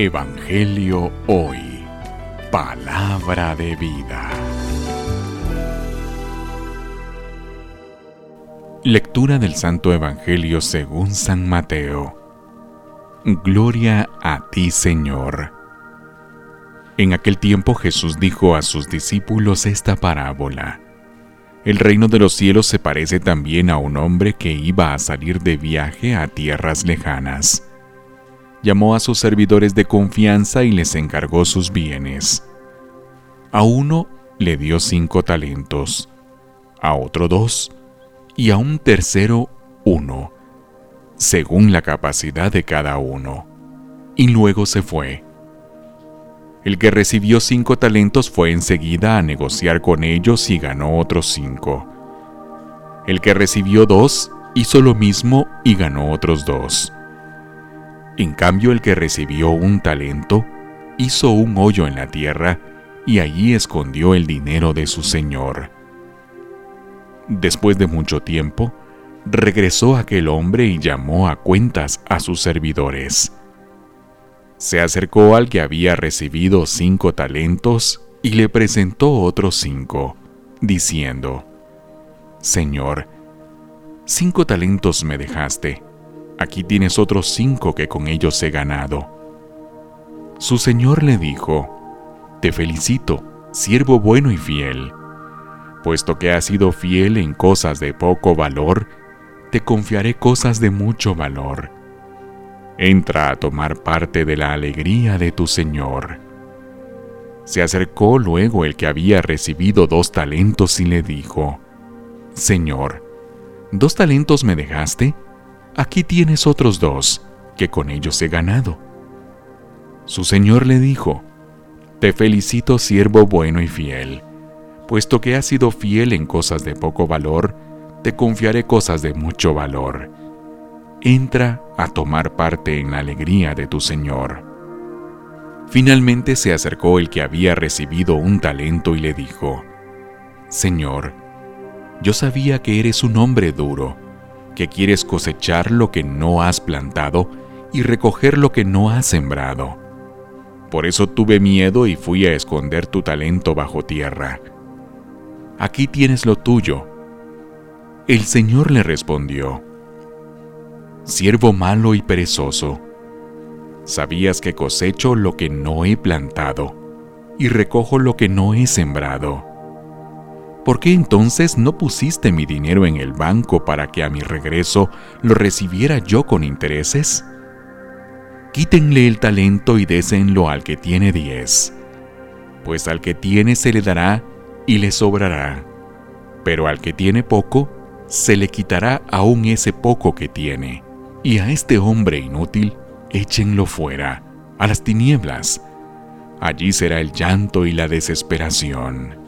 Evangelio Hoy. Palabra de vida. Lectura del Santo Evangelio según San Mateo. Gloria a ti, Señor. En aquel tiempo Jesús dijo a sus discípulos esta parábola. El reino de los cielos se parece también a un hombre que iba a salir de viaje a tierras lejanas llamó a sus servidores de confianza y les encargó sus bienes. A uno le dio cinco talentos, a otro dos, y a un tercero uno, según la capacidad de cada uno. Y luego se fue. El que recibió cinco talentos fue enseguida a negociar con ellos y ganó otros cinco. El que recibió dos hizo lo mismo y ganó otros dos. En cambio, el que recibió un talento hizo un hoyo en la tierra y allí escondió el dinero de su señor. Después de mucho tiempo, regresó aquel hombre y llamó a cuentas a sus servidores. Se acercó al que había recibido cinco talentos y le presentó otros cinco, diciendo, Señor, cinco talentos me dejaste aquí tienes otros cinco que con ellos he ganado. Su señor le dijo, Te felicito, siervo bueno y fiel. Puesto que has sido fiel en cosas de poco valor, te confiaré cosas de mucho valor. Entra a tomar parte de la alegría de tu Señor. Se acercó luego el que había recibido dos talentos y le dijo, Señor, ¿dos talentos me dejaste? Aquí tienes otros dos, que con ellos he ganado. Su señor le dijo, Te felicito siervo bueno y fiel, puesto que has sido fiel en cosas de poco valor, te confiaré cosas de mucho valor. Entra a tomar parte en la alegría de tu señor. Finalmente se acercó el que había recibido un talento y le dijo, Señor, yo sabía que eres un hombre duro, que quieres cosechar lo que no has plantado y recoger lo que no has sembrado. Por eso tuve miedo y fui a esconder tu talento bajo tierra. Aquí tienes lo tuyo. El Señor le respondió, Siervo malo y perezoso, sabías que cosecho lo que no he plantado y recojo lo que no he sembrado. ¿Por qué entonces no pusiste mi dinero en el banco para que a mi regreso lo recibiera yo con intereses? Quítenle el talento y désenlo al que tiene diez, pues al que tiene se le dará y le sobrará, pero al que tiene poco, se le quitará aún ese poco que tiene, y a este hombre inútil échenlo fuera, a las tinieblas. Allí será el llanto y la desesperación.